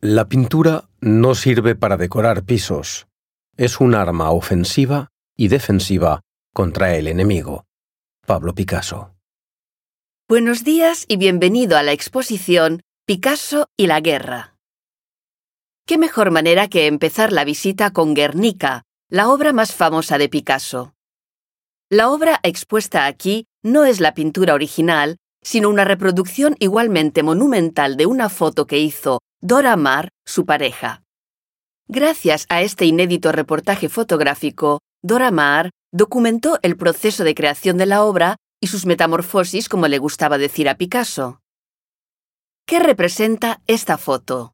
La pintura no sirve para decorar pisos. Es un arma ofensiva y defensiva contra el enemigo. Pablo Picasso. Buenos días y bienvenido a la exposición Picasso y la guerra. ¿Qué mejor manera que empezar la visita con Guernica, la obra más famosa de Picasso? La obra expuesta aquí no es la pintura original, sino una reproducción igualmente monumental de una foto que hizo Dora Maar, su pareja. Gracias a este inédito reportaje fotográfico, Dora Maar documentó el proceso de creación de la obra y sus metamorfosis, como le gustaba decir a Picasso. ¿Qué representa esta foto?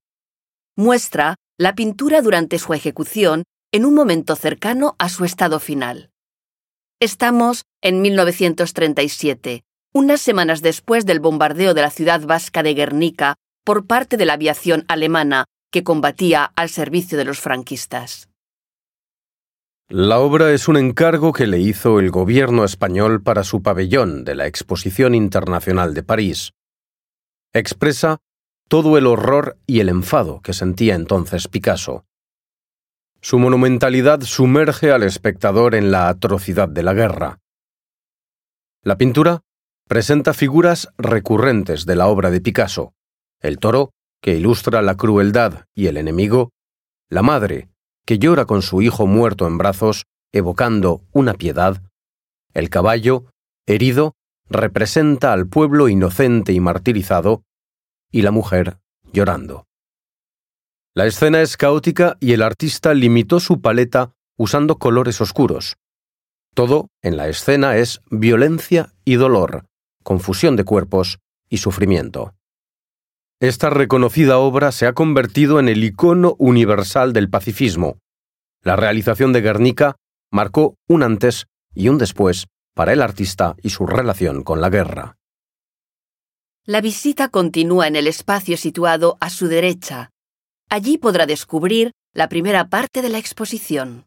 Muestra la pintura durante su ejecución en un momento cercano a su estado final. Estamos en 1937, unas semanas después del bombardeo de la ciudad vasca de Guernica por parte de la aviación alemana que combatía al servicio de los franquistas. La obra es un encargo que le hizo el gobierno español para su pabellón de la Exposición Internacional de París. Expresa todo el horror y el enfado que sentía entonces Picasso. Su monumentalidad sumerge al espectador en la atrocidad de la guerra. La pintura presenta figuras recurrentes de la obra de Picasso, el toro, que ilustra la crueldad y el enemigo, la madre, que llora con su hijo muerto en brazos, evocando una piedad, el caballo, herido, representa al pueblo inocente y martirizado, y la mujer llorando. La escena es caótica y el artista limitó su paleta usando colores oscuros. Todo en la escena es violencia y dolor, confusión de cuerpos y sufrimiento. Esta reconocida obra se ha convertido en el icono universal del pacifismo. La realización de Guernica marcó un antes y un después para el artista y su relación con la guerra. La visita continúa en el espacio situado a su derecha. Allí podrá descubrir la primera parte de la exposición.